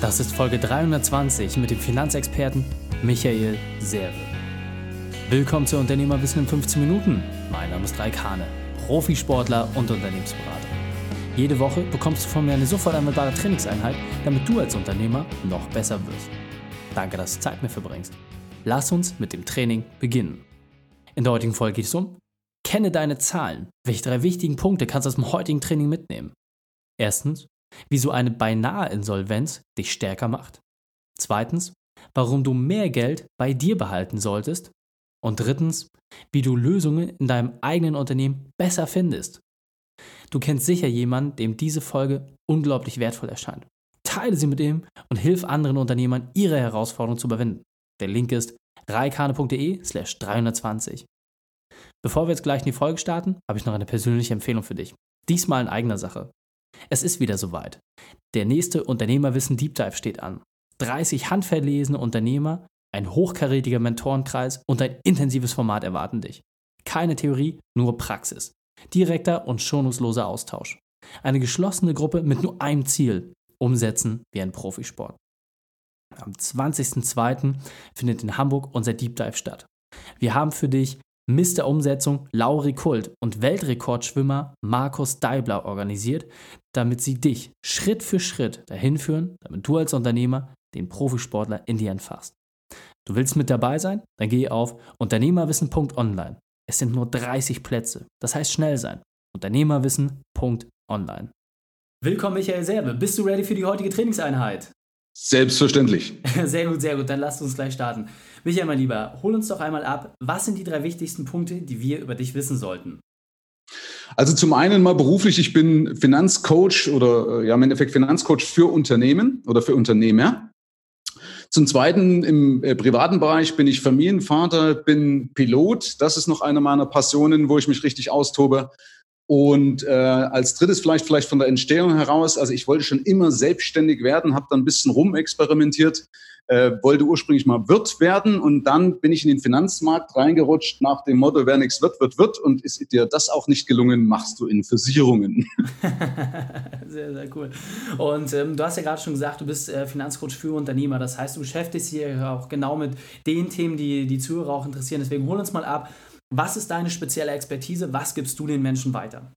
Das ist Folge 320 mit dem Finanzexperten Michael Serve. Willkommen zu Unternehmerwissen in 15 Minuten. Mein Name ist Raik Hane, Profisportler und Unternehmensberater. Jede Woche bekommst du von mir eine sofort anwendbare Trainingseinheit, damit du als Unternehmer noch besser wirst. Danke, dass du Zeit mir verbringst. Lass uns mit dem Training beginnen. In der heutigen Folge geht es um Kenne deine Zahlen. Welche drei wichtigen Punkte kannst du aus dem heutigen Training mitnehmen? Erstens, wieso eine beinahe Insolvenz dich stärker macht. Zweitens, warum du mehr Geld bei dir behalten solltest. Und drittens, wie du Lösungen in deinem eigenen Unternehmen besser findest. Du kennst sicher jemanden, dem diese Folge unglaublich wertvoll erscheint. Teile sie mit ihm und hilf anderen Unternehmern, ihre Herausforderungen zu überwinden. Der Link ist reikane.de slash 320. Bevor wir jetzt gleich in die Folge starten, habe ich noch eine persönliche Empfehlung für dich. Diesmal in eigener Sache. Es ist wieder soweit. Der nächste Unternehmerwissen Deep Dive steht an. 30 handverlesene Unternehmer, ein hochkarätiger Mentorenkreis und ein intensives Format erwarten dich. Keine Theorie, nur Praxis. Direkter und schonungsloser Austausch. Eine geschlossene Gruppe mit nur einem Ziel, umsetzen wie ein Profisport. Am 20.02. findet in Hamburg unser Deep Dive statt. Wir haben für dich Mr. Umsetzung Lauri Kult und Weltrekordschwimmer Markus Deibler organisiert, damit sie dich Schritt für Schritt dahin führen, damit du als Unternehmer den Profisportler in dir entfasst. Du willst mit dabei sein? Dann geh auf unternehmerwissen.online. Es sind nur 30 Plätze. Das heißt schnell sein. Unternehmerwissen.online. Willkommen, Michael Serbe. Bist du ready für die heutige Trainingseinheit? Selbstverständlich. Sehr gut, sehr gut. Dann lasst uns gleich starten. Michael, mein Lieber, hol uns doch einmal ab. Was sind die drei wichtigsten Punkte, die wir über dich wissen sollten? Also zum einen mal beruflich, ich bin Finanzcoach oder äh, ja im Endeffekt Finanzcoach für Unternehmen oder für Unternehmer. Zum Zweiten im äh, privaten Bereich bin ich Familienvater, bin Pilot. Das ist noch eine meiner Passionen, wo ich mich richtig austobe. Und äh, als drittes vielleicht vielleicht von der Entstehung heraus, also ich wollte schon immer selbstständig werden, habe dann ein bisschen rumexperimentiert, äh, wollte ursprünglich mal Wirt werden und dann bin ich in den Finanzmarkt reingerutscht nach dem Motto, wer nichts wird, wird, wird. Und ist dir das auch nicht gelungen, machst du in Versicherungen. sehr, sehr cool. Und ähm, du hast ja gerade schon gesagt, du bist äh, Finanzcoach für Unternehmer. Das heißt, du beschäftigst dich auch genau mit den Themen, die die Zuhörer auch interessieren. Deswegen hol uns mal ab was ist deine spezielle Expertise? Was gibst du den Menschen weiter?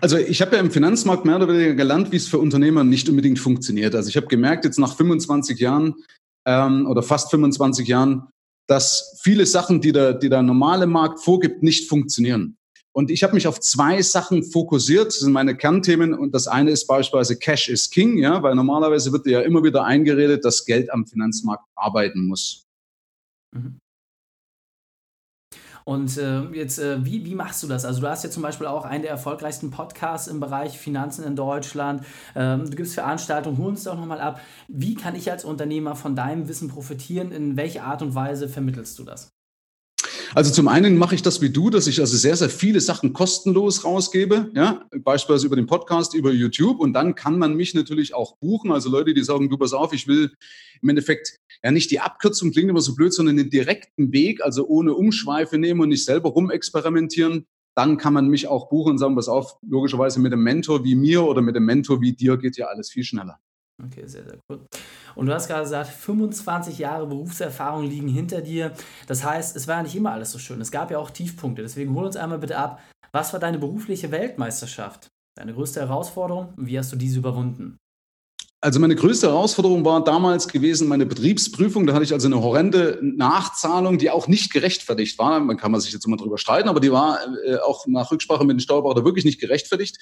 Also ich habe ja im Finanzmarkt mehr oder weniger gelernt, wie es für Unternehmer nicht unbedingt funktioniert. Also ich habe gemerkt, jetzt nach 25 Jahren ähm, oder fast 25 Jahren, dass viele Sachen, die der, die der normale Markt vorgibt, nicht funktionieren. Und ich habe mich auf zwei Sachen fokussiert. Das sind meine Kernthemen. Und das eine ist beispielsweise Cash is King, ja, weil normalerweise wird ja immer wieder eingeredet, dass Geld am Finanzmarkt arbeiten muss. Mhm. Und äh, jetzt, äh, wie, wie machst du das? Also du hast ja zum Beispiel auch einen der erfolgreichsten Podcasts im Bereich Finanzen in Deutschland. Ähm, du gibst Veranstaltungen, hol uns doch nochmal ab. Wie kann ich als Unternehmer von deinem Wissen profitieren? In welcher Art und Weise vermittelst du das? Also zum einen mache ich das wie du, dass ich also sehr, sehr viele Sachen kostenlos rausgebe, ja, beispielsweise über den Podcast, über YouTube und dann kann man mich natürlich auch buchen. Also Leute, die sagen, du pass auf, ich will im Endeffekt ja nicht die Abkürzung, klingt immer so blöd, sondern den direkten Weg, also ohne Umschweife nehmen und nicht selber rumexperimentieren. Dann kann man mich auch buchen und sagen, pass auf, logischerweise mit einem Mentor wie mir oder mit einem Mentor wie dir geht ja alles viel schneller. Okay, sehr, sehr cool. Und du hast gerade gesagt, 25 Jahre Berufserfahrung liegen hinter dir. Das heißt, es war ja nicht immer alles so schön. Es gab ja auch Tiefpunkte. Deswegen hol uns einmal bitte ab. Was war deine berufliche Weltmeisterschaft? Deine größte Herausforderung? Und wie hast du diese überwunden? Also meine größte Herausforderung war damals gewesen meine Betriebsprüfung. Da hatte ich also eine horrende Nachzahlung, die auch nicht gerechtfertigt war. Man kann man sich jetzt immer drüber streiten, aber die war äh, auch nach Rücksprache mit dem Steuerberater wirklich nicht gerechtfertigt.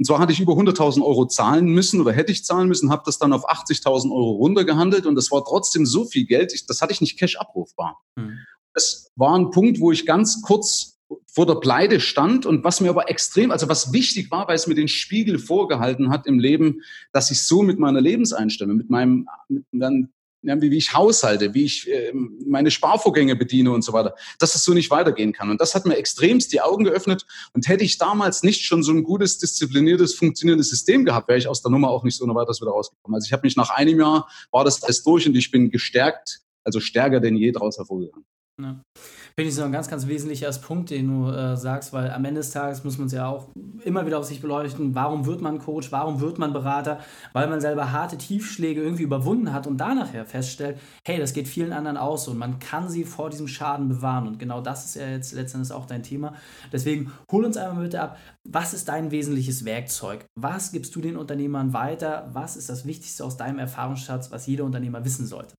Und zwar hatte ich über 100.000 Euro zahlen müssen oder hätte ich zahlen müssen, habe das dann auf 80.000 Euro runtergehandelt und das war trotzdem so viel Geld, ich, das hatte ich nicht cash abrufbar. Mhm. Das war ein Punkt, wo ich ganz kurz vor der Pleite stand und was mir aber extrem, also was wichtig war, weil es mir den Spiegel vorgehalten hat im Leben, dass ich so mit meiner Lebenseinstellung, mit meinem, mit meinem wie, ich haushalte, wie ich äh, meine Sparvorgänge bediene und so weiter, dass es so nicht weitergehen kann. Und das hat mir extremst die Augen geöffnet. Und hätte ich damals nicht schon so ein gutes, diszipliniertes, funktionierendes System gehabt, wäre ich aus der Nummer auch nicht so noch weiter wieder rausgekommen. Also ich habe mich nach einem Jahr, war das alles durch und ich bin gestärkt, also stärker denn je daraus hervorgegangen. Ja. Finde ich so ein ganz, ganz wesentlicher Punkt, den du äh, sagst, weil am Ende des Tages muss man es ja auch immer wieder auf sich beleuchten. Warum wird man Coach? Warum wird man Berater? Weil man selber harte Tiefschläge irgendwie überwunden hat und danach ja feststellt, hey, das geht vielen anderen aus und man kann sie vor diesem Schaden bewahren. Und genau das ist ja jetzt letztendlich auch dein Thema. Deswegen hol uns einmal bitte ab, was ist dein wesentliches Werkzeug? Was gibst du den Unternehmern weiter? Was ist das Wichtigste aus deinem Erfahrungsschatz, was jeder Unternehmer wissen sollte?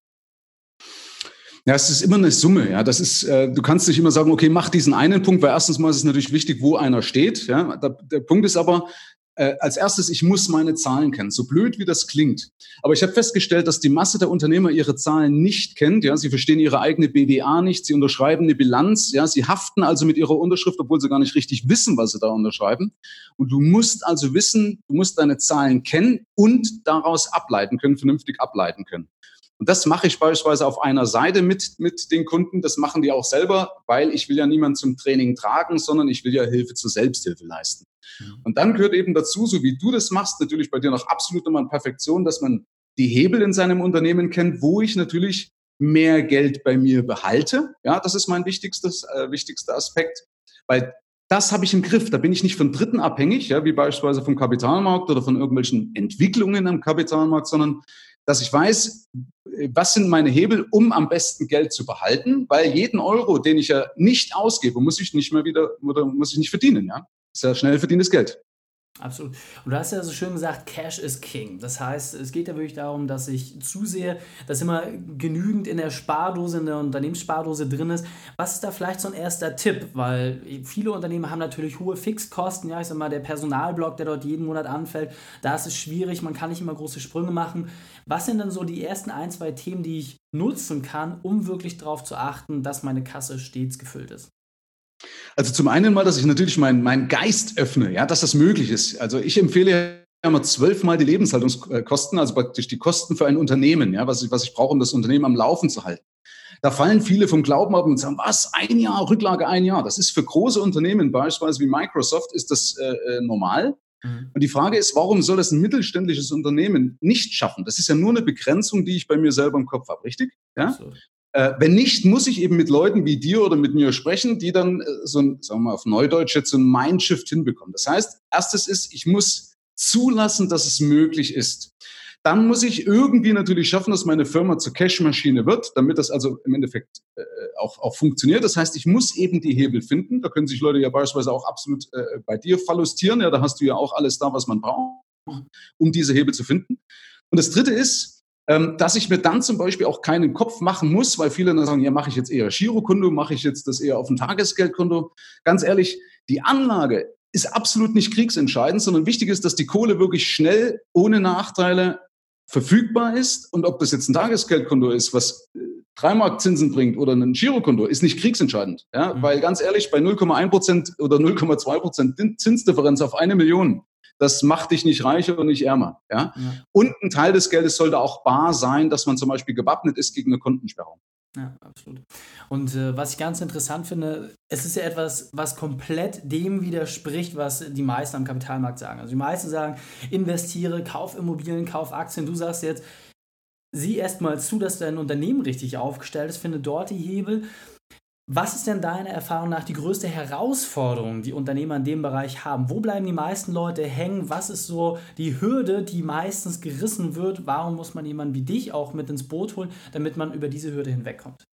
Ja, es ist immer eine Summe. Ja, das ist, äh, du kannst nicht immer sagen, okay, mach diesen einen Punkt, weil erstens mal ist es natürlich wichtig, wo einer steht. Ja, der, der Punkt ist aber, äh, als erstes, ich muss meine Zahlen kennen, so blöd wie das klingt. Aber ich habe festgestellt, dass die Masse der Unternehmer ihre Zahlen nicht kennt. Ja, sie verstehen ihre eigene BWA nicht, sie unterschreiben eine Bilanz. Ja, sie haften also mit ihrer Unterschrift, obwohl sie gar nicht richtig wissen, was sie da unterschreiben. Und du musst also wissen, du musst deine Zahlen kennen und daraus ableiten können, vernünftig ableiten können. Und das mache ich beispielsweise auf einer Seite mit, mit den Kunden. Das machen die auch selber, weil ich will ja niemanden zum Training tragen, sondern ich will ja Hilfe zur Selbsthilfe leisten. Mhm. Und dann gehört eben dazu, so wie du das machst, natürlich bei dir noch absolut nochmal in Perfektion, dass man die Hebel in seinem Unternehmen kennt, wo ich natürlich mehr Geld bei mir behalte. Ja, das ist mein wichtigstes, äh, wichtigster Aspekt, weil das habe ich im Griff. Da bin ich nicht von Dritten abhängig, ja, wie beispielsweise vom Kapitalmarkt oder von irgendwelchen Entwicklungen am Kapitalmarkt, sondern dass ich weiß, was sind meine Hebel, um am besten Geld zu behalten, weil jeden Euro, den ich ja nicht ausgebe, muss ich nicht mehr wieder oder muss ich nicht verdienen, ja. ist ja schnell verdientes Geld. Absolut. Und du hast ja so schön gesagt, Cash is King. Das heißt, es geht ja wirklich darum, dass ich zusehe, dass immer genügend in der Spardose, in der Unternehmensspardose drin ist. Was ist da vielleicht so ein erster Tipp? Weil viele Unternehmen haben natürlich hohe Fixkosten. Ja, ich sag mal, der Personalblock, der dort jeden Monat anfällt, da ist es schwierig. Man kann nicht immer große Sprünge machen. Was sind dann so die ersten ein, zwei Themen, die ich nutzen kann, um wirklich darauf zu achten, dass meine Kasse stets gefüllt ist? Also zum einen mal, dass ich natürlich meinen mein Geist öffne, ja, dass das möglich ist. Also ich empfehle ja immer zwölfmal die Lebenshaltungskosten, also praktisch die Kosten für ein Unternehmen, ja, was ich, was ich brauche, um das Unternehmen am Laufen zu halten. Da fallen viele vom Glauben ab und sagen, was, ein Jahr, Rücklage ein Jahr. Das ist für große Unternehmen, beispielsweise wie Microsoft, ist das äh, äh normal. Mhm. Und die Frage ist, warum soll das ein mittelständisches Unternehmen nicht schaffen? Das ist ja nur eine Begrenzung, die ich bei mir selber im Kopf habe, richtig? Ja? So. Äh, wenn nicht, muss ich eben mit Leuten wie dir oder mit mir sprechen, die dann äh, so ein, sagen wir mal auf Neudeutsch jetzt so ein Mindshift hinbekommen. Das heißt, erstes ist, ich muss zulassen, dass es möglich ist. Dann muss ich irgendwie natürlich schaffen, dass meine Firma zur Cashmaschine wird, damit das also im Endeffekt äh, auch, auch funktioniert. Das heißt, ich muss eben die Hebel finden. Da können sich Leute ja beispielsweise auch absolut äh, bei dir verlustieren. Ja, da hast du ja auch alles da, was man braucht, um diese Hebel zu finden. Und das Dritte ist, dass ich mir dann zum Beispiel auch keinen Kopf machen muss, weil viele dann sagen, ja, mache ich jetzt eher Girokonto, mache ich jetzt das eher auf ein Tagesgeldkonto. Ganz ehrlich, die Anlage ist absolut nicht kriegsentscheidend, sondern wichtig ist, dass die Kohle wirklich schnell, ohne Nachteile verfügbar ist. Und ob das jetzt ein Tagesgeldkonto ist, was äh, drei Mark Zinsen bringt oder ein Girokonto, ist nicht kriegsentscheidend. Ja? Mhm. Weil ganz ehrlich, bei 0,1 Prozent oder 0,2 Prozent Zinsdifferenz auf eine Million das macht dich nicht reicher und nicht ärmer. Ja? ja? Und ein Teil des Geldes sollte auch bar sein, dass man zum Beispiel gewappnet ist gegen eine Kontensperrung. Ja, absolut. Und äh, was ich ganz interessant finde, es ist ja etwas, was komplett dem widerspricht, was die meisten am Kapitalmarkt sagen. Also die meisten sagen, investiere, kauf Immobilien, kauf Aktien. Du sagst jetzt, sieh erstmal zu, dass dein Unternehmen richtig aufgestellt ist, finde dort die Hebel. Was ist denn deiner Erfahrung nach die größte Herausforderung, die Unternehmer in dem Bereich haben? Wo bleiben die meisten Leute hängen? Was ist so die Hürde, die meistens gerissen wird? Warum muss man jemanden wie dich auch mit ins Boot holen, damit man über diese Hürde hinwegkommt?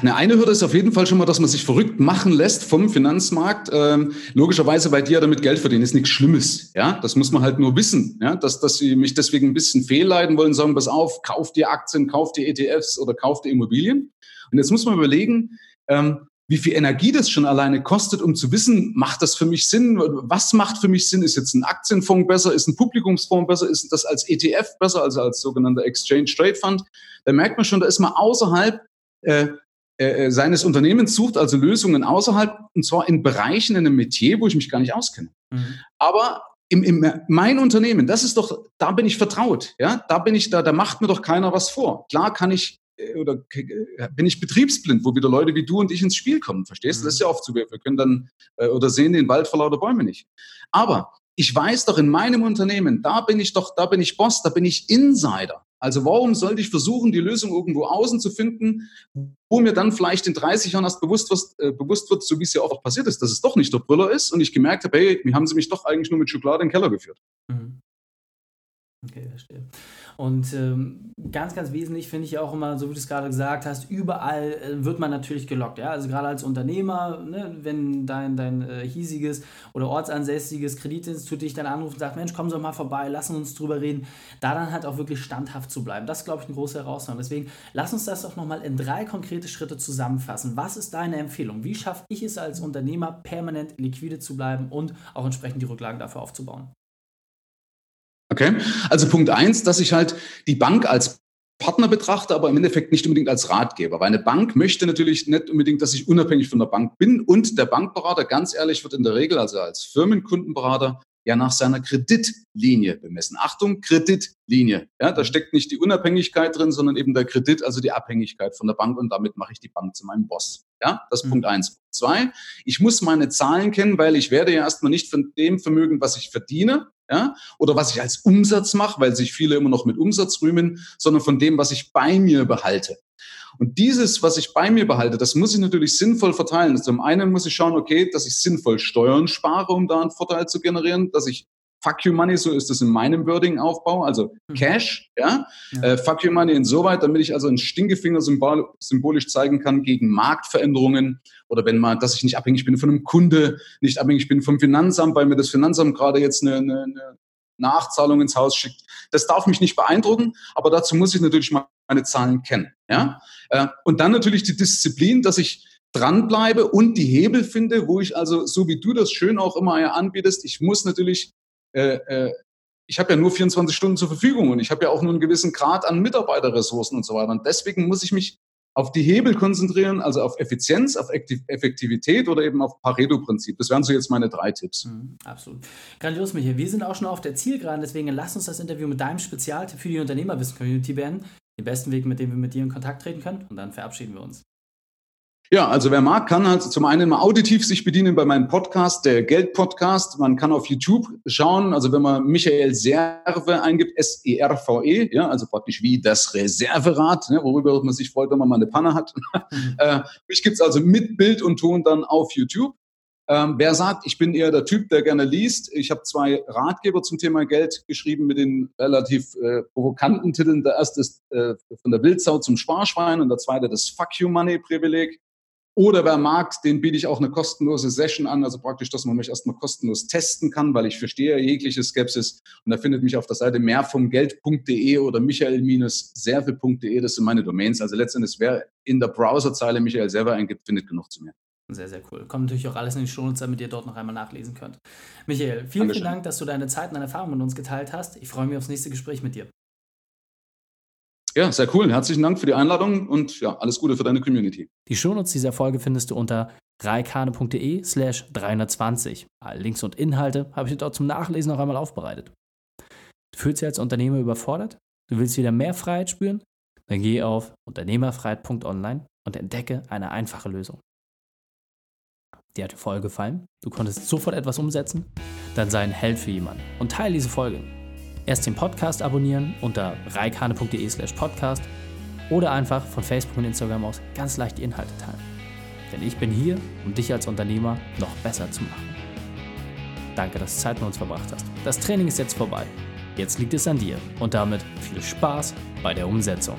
Eine, eine Hürde ist auf jeden Fall schon mal, dass man sich verrückt machen lässt vom Finanzmarkt. Ähm, logischerweise bei dir damit Geld verdienen ist nichts Schlimmes. Ja, das muss man halt nur wissen. Ja, dass, dass sie mich deswegen ein bisschen fehlleiten wollen, sagen, pass auf, kauf dir Aktien, kauf dir ETFs oder kauf dir Immobilien. Und jetzt muss man überlegen, ähm, wie viel Energie das schon alleine kostet, um zu wissen, macht das für mich Sinn? Was macht für mich Sinn? Ist jetzt ein Aktienfonds besser? Ist ein Publikumsfonds besser? Ist das als ETF besser, also als sogenannter Exchange Trade Fund? Da merkt man schon, da ist man außerhalb äh, äh, äh, seines Unternehmens sucht also Lösungen außerhalb, und zwar in Bereichen, in einem Metier, wo ich mich gar nicht auskenne. Mhm. Aber im, im, mein Unternehmen, das ist doch, da bin ich vertraut, ja, da bin ich da, da macht mir doch keiner was vor. Klar kann ich oder äh, bin ich betriebsblind, wo wieder Leute wie du und ich ins Spiel kommen, verstehst du? Das ist ja oft so, wir, wir können dann äh, oder sehen den Wald vor lauter Bäume nicht. Aber ich weiß doch in meinem Unternehmen, da bin ich doch, da bin ich Boss, da bin ich Insider. Also warum sollte ich versuchen, die Lösung irgendwo außen zu finden, wo mir dann vielleicht in 30 Jahren erst bewusst, was, äh, bewusst wird, so wie es ja auch passiert ist, dass es doch nicht der Brüller ist und ich gemerkt habe, hey, wie haben sie mich doch eigentlich nur mit Schokolade in den Keller geführt. Mhm. Okay, verstehe. Und ähm, ganz, ganz wesentlich finde ich auch immer, so wie du es gerade gesagt hast, überall äh, wird man natürlich gelockt. Ja? Also gerade als Unternehmer, ne, wenn dein, dein äh, hiesiges oder ortsansässiges Kreditinstitut dich dann anruft und sagt, Mensch, komm doch mal vorbei, lass uns drüber reden, da dann halt auch wirklich standhaft zu bleiben. Das ist, glaube ich, eine große Herausforderung. Deswegen lass uns das doch nochmal in drei konkrete Schritte zusammenfassen. Was ist deine Empfehlung? Wie schaffe ich es als Unternehmer, permanent liquide zu bleiben und auch entsprechend die Rücklagen dafür aufzubauen? Okay, also Punkt eins, dass ich halt die Bank als Partner betrachte, aber im Endeffekt nicht unbedingt als Ratgeber. Weil eine Bank möchte natürlich nicht unbedingt, dass ich unabhängig von der Bank bin. Und der Bankberater, ganz ehrlich, wird in der Regel, also als Firmenkundenberater, ja nach seiner Kreditlinie bemessen. Achtung, Kreditlinie. Ja, da steckt nicht die Unabhängigkeit drin, sondern eben der Kredit, also die Abhängigkeit von der Bank und damit mache ich die Bank zu meinem Boss. Ja, das ist mhm. Punkt eins. Punkt zwei, ich muss meine Zahlen kennen, weil ich werde ja erstmal nicht von dem Vermögen, was ich verdiene, ja, oder was ich als Umsatz mache, weil sich viele immer noch mit Umsatz rühmen, sondern von dem, was ich bei mir behalte. Und dieses, was ich bei mir behalte, das muss ich natürlich sinnvoll verteilen. Also zum einen muss ich schauen, okay, dass ich sinnvoll Steuern spare, um da einen Vorteil zu generieren, dass ich Fuck you Money, so ist es in meinem Wording Aufbau, also mhm. Cash, ja, ja. Äh, Fuck you Money insoweit, damit ich also einen Stinkefinger symbol symbolisch zeigen kann gegen Marktveränderungen oder wenn mal, dass ich nicht abhängig bin von einem Kunde, nicht abhängig bin vom Finanzamt, weil mir das Finanzamt gerade jetzt eine, eine, eine Nachzahlung ins Haus schickt. Das darf mich nicht beeindrucken, aber dazu muss ich natürlich meine Zahlen kennen, ja. Äh, und dann natürlich die Disziplin, dass ich dranbleibe und die Hebel finde, wo ich also, so wie du das schön auch immer anbietest, ich muss natürlich äh, äh, ich habe ja nur 24 Stunden zur Verfügung und ich habe ja auch nur einen gewissen Grad an Mitarbeiterressourcen und so weiter. Und deswegen muss ich mich auf die Hebel konzentrieren, also auf Effizienz, auf Effektivität oder eben auf Pareto-Prinzip. Das wären so jetzt meine drei Tipps. Mhm, absolut. Grandios, Michael. Wir sind auch schon auf der Zielgeraden, deswegen lass uns das Interview mit deinem Spezialtipp für die Unternehmerwissen-Community beenden. Den besten Weg, mit dem wir mit dir in Kontakt treten können. Und dann verabschieden wir uns. Ja, also wer mag, kann halt zum einen mal auditiv sich bedienen bei meinem Podcast, der Geld-Podcast. Man kann auf YouTube schauen, also wenn man Michael Serve eingibt, S-E-R-V-E, -E, ja, also praktisch wie das Reserverad, ne, worüber man sich freut, wenn man mal eine Panne hat. Mhm. äh, mich gibt's also mit Bild und Ton dann auf YouTube. Ähm, wer sagt, ich bin eher der Typ, der gerne liest, ich habe zwei Ratgeber zum Thema Geld geschrieben mit den relativ äh, provokanten Titeln. Der erste ist äh, von der Wildsau zum Sparschwein und der zweite das Fuck You Money Privileg. Oder wer mag, den biete ich auch eine kostenlose Session an, also praktisch, dass man mich erstmal kostenlos testen kann, weil ich verstehe jegliche Skepsis. Und da findet mich auf der Seite mehrvomgeld.de oder michael-serve.de, das sind meine Domains. Also letztendlich, wer in der Browserzeile Michael Serve eingibt, findet genug zu mir. Sehr, sehr cool. Kommt natürlich auch alles in die Shownotes, damit ihr dort noch einmal nachlesen könnt. Michael, vielen, Dankeschön. vielen Dank, dass du deine Zeit und deine Erfahrungen mit uns geteilt hast. Ich freue mich aufs nächste Gespräch mit dir. Ja, sehr cool. Herzlichen Dank für die Einladung und ja, alles Gute für deine Community. Die Shownotes dieser Folge findest du unter reikane.de slash 320. Alle Links und Inhalte habe ich dir dort zum Nachlesen noch einmal aufbereitet. Du fühlst dich als Unternehmer überfordert? Du willst wieder mehr Freiheit spüren? Dann geh auf unternehmerfreiheit.online und entdecke eine einfache Lösung. Dir hat die Folge gefallen? Du konntest sofort etwas umsetzen? Dann sei ein Held für jemanden und teile diese Folge. Erst den Podcast abonnieren unter reikane.de slash podcast oder einfach von Facebook und Instagram aus ganz leicht die Inhalte teilen. Denn ich bin hier, um dich als Unternehmer noch besser zu machen. Danke, dass du Zeit mit uns verbracht hast. Das Training ist jetzt vorbei. Jetzt liegt es an dir und damit viel Spaß bei der Umsetzung.